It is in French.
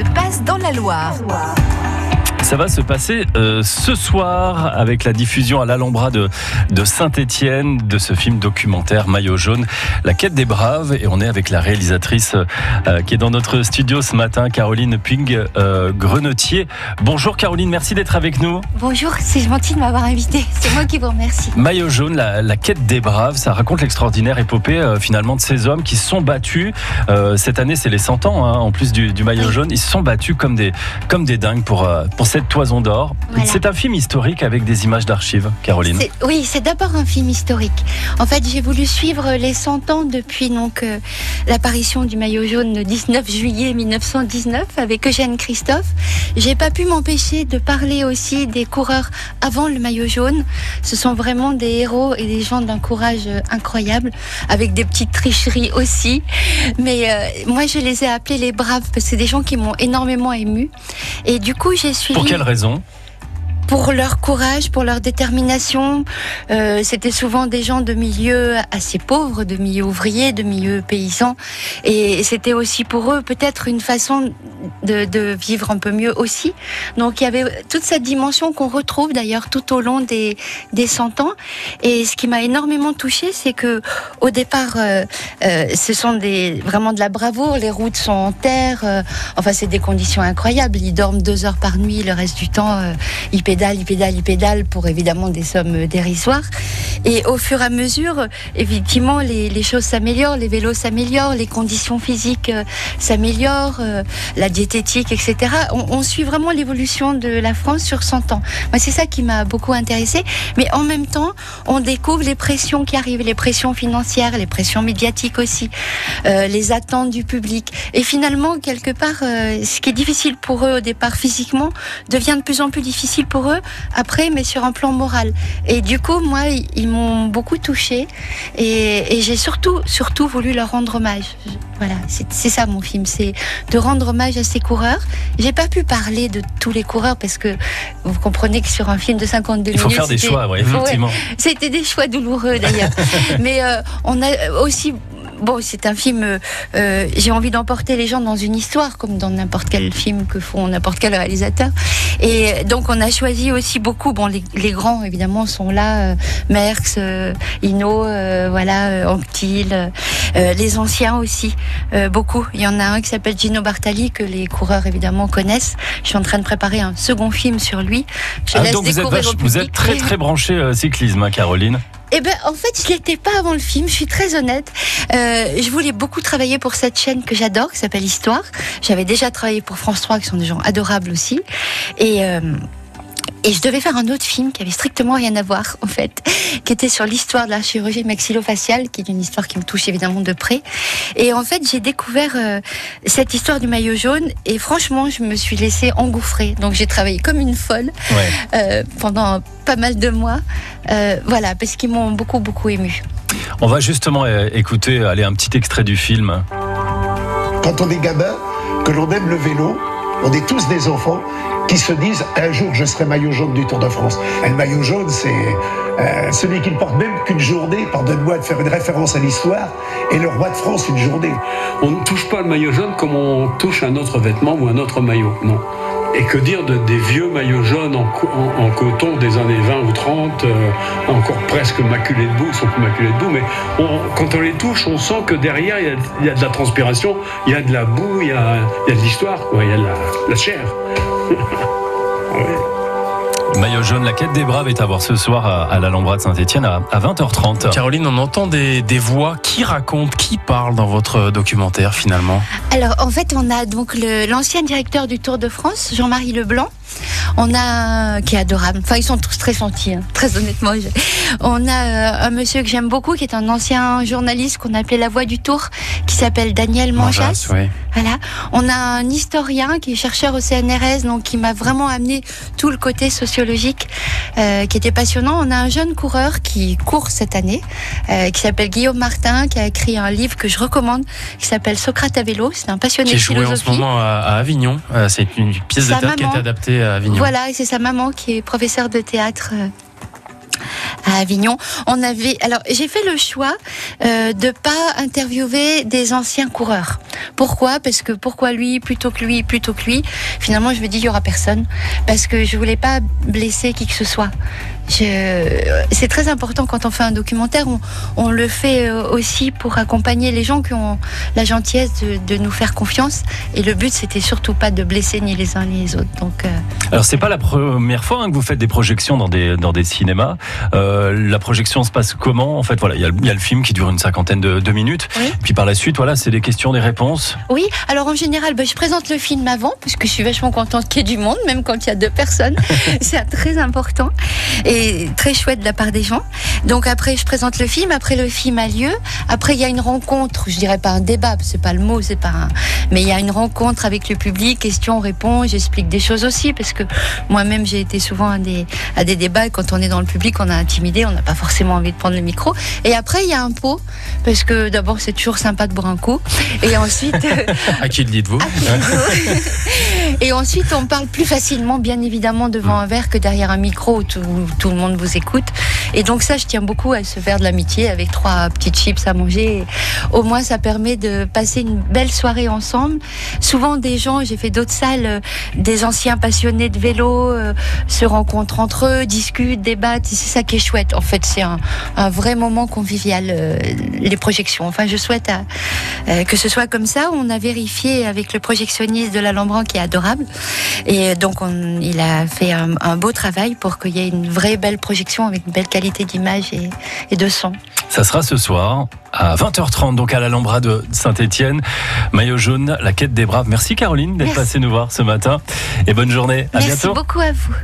se passe dans la Loire. Ça va se passer euh, ce soir avec la diffusion à l'Alhambra de, de Saint-Étienne de ce film documentaire Maillot jaune, La quête des braves. Et on est avec la réalisatrice euh, qui est dans notre studio ce matin, Caroline Ping euh, Grenetier. Bonjour Caroline, merci d'être avec nous. Bonjour, c'est gentil de m'avoir invité. C'est moi qui vous remercie. Maillot jaune, la, la quête des braves, ça raconte l'extraordinaire épopée euh, finalement de ces hommes qui se sont battus. Cette année, c'est les 100 ans, hein, en plus du, du maillot jaune. Ils se sont battus comme des, comme des dingues pour, pour cette toison d'or. Voilà. C'est un film historique avec des images d'archives, Caroline. Oui, c'est d'abord un film historique. En fait, j'ai voulu suivre les 100 ans depuis donc euh, l'apparition du maillot jaune le 19 juillet 1919 avec Eugène Christophe. J'ai pas pu m'empêcher de parler aussi des coureurs avant le maillot jaune. Ce sont vraiment des héros et des gens d'un courage euh, incroyable, avec des petites tricheries aussi. Mais euh, moi, je les ai appelés les braves parce que c'est des gens qui m'ont énormément ému. Et du coup, j'ai suivi Pour quelle raison? Pour leur courage, pour leur détermination. Euh, C'était souvent des gens de milieux assez pauvres, de milieux ouvriers, de milieux paysans. Et c'était aussi pour eux peut-être une façon de, vivre un peu mieux aussi. Donc il y avait toute cette dimension qu'on retrouve d'ailleurs tout au long des, des 100 ans. Et ce qui m'a énormément touchée, c'est que au départ, euh, euh, ce sont vraiment de la bravoure. Les routes sont en terre. enfin, c'est des conditions incroyables. Ils dorment deux heures par nuit. Le reste du temps, ils pédalent, ils pédalent, ils pédalent pour évidemment des sommes dérisoires. Et au fur et à mesure, effectivement, les, choses s'améliorent, les vélos s'améliorent, les conditions physiques euh, s'améliorent, euh, la diététique, etc. On, suit vraiment l'évolution de la France sur 100 ans. Moi, c'est ça qui m'a beaucoup intéressée. Mais en même temps, on découvre les pressions qui arrivent, les pressions financières, les pressions médiatiques aussi, euh, les attentes du public. Et finalement, quelque part, ce qui est difficile pour eux au départ physiquement devient de plus en plus difficile pour eux après, mais sur un plan moral. Et du coup, moi, ils ils m'ont beaucoup touchée et, et j'ai surtout, surtout voulu leur rendre hommage. Voilà, c'est ça mon film, c'est de rendre hommage à ces coureurs. J'ai pas pu parler de tous les coureurs parce que vous comprenez que sur un film de 52 Il faut minutes, faire des choix, ouais, Ouais. effectivement. c'était des choix douloureux d'ailleurs. Mais euh, on a aussi. Bon, c'est un film. euh, J'ai envie d'emporter les gens dans une histoire, comme dans n'importe quel film que font n'importe quel réalisateur. Et donc, on a choisi aussi beaucoup. Bon, les, les grands évidemment sont là. euh, Merckx, euh, euh, voilà, euh, Anctil, euh, les anciens aussi, euh, beaucoup. Il y en a un qui s'appelle Gino Bartali que les coureurs évidemment connaissent. Je suis en train de préparer un second film sur lui. Je Ah, laisse donc vous êtes, vache- vous êtes très très branché cyclisme, hein, Caroline. Eh ben, en fait, je l'étais pas avant le film. Je suis très honnête. Euh, je voulais beaucoup travailler pour cette chaîne que j'adore, qui s'appelle Histoire. J'avais déjà travaillé pour France 3, qui sont des gens adorables aussi. Et euh, et je devais faire un autre film qui avait strictement rien à voir, en fait, qui était sur l'histoire de la chirurgie maxillofaciale, qui est une histoire qui me touche évidemment de près. Et en fait, j'ai découvert euh, cette histoire du maillot jaune, et franchement, je me suis laissée engouffrer. Donc, j'ai travaillé comme une folle Ouais. euh, pendant pas mal de mois. Euh, voilà, parce qu'ils m'ont beaucoup, beaucoup ému. On va justement écouter allez, un petit extrait du film. Quand on est gamin, que l'on aime le vélo, on est tous des enfants qui se disent un jour je serai maillot jaune du Tour de France. Et le maillot jaune, c'est euh, celui qui ne porte même qu'une journée, pardonne-moi de faire une référence à l'histoire, et le roi de France une journée. On ne touche pas le maillot jaune comme on touche un autre vêtement ou un autre maillot. Non. Et que dire de, des vieux maillots jaunes en, co- en- en coton des années 20 ou 30, euh, encore presque maculés de boue, ils sont plus maculés de boue, mais quand on les touche, on sent que derrière, il y a, de la transpiration, il y a de la boue, il y a, de l'histoire, il y a de la, chair. Maillot jaune, la quête des braves est à voir ce soir à, à l'Alhambra de Saint-Etienne à, à 20h30. Caroline, on entend des, des voix qui racontent, qui parlent dans votre documentaire finalement. Alors, en fait, on a donc l'ancien directeur du Tour de France, Jean-Marie Leblanc. On a, qui est adorable. Enfin, ils sont tous très gentils, hein, très honnêtement. Je- On a euh, un monsieur que j'aime beaucoup, qui est un ancien journaliste qu'on appelait La Voix du Tour, qui s'appelle Daniel Manjas. oui. Voilà. On a un historien qui est chercheur au CNRS, donc qui m'a vraiment amené tout le côté sociologique, euh, qui était passionnant. On a un jeune coureur qui court cette année, euh, qui s'appelle Guillaume Martin, qui a écrit un livre que je recommande, qui s'appelle Socrate à vélo. C'est un passionné Qui est de joué en ce moment à, Avignon. C'est une pièce de théâtre qui a maman. été adaptée à Avignon. Voilà, et c'est sa maman qui est professeure de théâtre. À Avignon. On avait, alors j'ai fait le choix euh, de pas interviewer des anciens coureurs. Pourquoi? Parce que pourquoi lui plutôt que lui plutôt que lui? Finalement, je me dis il y aura personne parce que je voulais pas blesser qui que ce soit. C'est très important quand on fait un documentaire, on, on, le fait euh, aussi pour accompagner les gens qui ont la gentillesse de, de nous faire confiance. Et le but, c'était surtout pas de blesser ni les uns ni les autres. Donc, euh... alors c'est pas la première fois hein, que vous faites des projections dans des dans des cinémas. Euh, la projection se passe comment En fait, voilà, il y, y, a le film qui dure une cinquantaine de, de minutes. Oui. Puis par la suite, voilà, c'est des questions, des réponses. Oui. Alors en général, ben, je présente le film avant parce que je suis vachement contente qu'il y ait du monde, même quand il y a deux personnes. c'est très important. Et très chouette de la part des gens. Donc après, je présente le film. Après, le film a lieu. Après, il y a une rencontre. Je dirais pas un débat, c'est pas le mot, c'est pas. Un... Mais il y a une rencontre avec le public, questions, réponses. J'explique des choses aussi parce que moi-même, j'ai été souvent à des à des débats. Et quand on est dans le public, on a intimidé, on n'a pas forcément envie de prendre le micro. Et après, il y a un pot parce que d'abord, c'est toujours sympa de boire un coup. Et ensuite. à qui le dites-vous Et ensuite, on parle plus facilement, bien évidemment, devant un verre que derrière un micro où tout, tout le monde vous écoute. Et donc ça, je tiens beaucoup à ce verre de l'amitié avec trois petites chips à manger. Au moins, ça permet de passer une belle soirée ensemble. Souvent, des gens, j'ai fait d'autres salles, des anciens passionnés de vélo euh, se rencontrent entre eux, discutent, débattent. C'est ça qui est chouette. En fait, c'est un, vrai moment convivial, euh, les projections. Enfin, je souhaite euh, que ce soit comme ça. On a vérifié avec le projectionniste de la Lambran qui est adorable. Et donc, on, il a fait un beau travail pour qu'il y ait une vraie belle projection avec une belle qualité d'image et, et, de son. Ça sera ce soir à 20h30, donc à l'Alhambra de Saint-Etienne. Maillot jaune, la quête des braves. Merci Caroline d'être passée nous voir ce matin et bonne journée. À Merci bientôt. beaucoup à vous.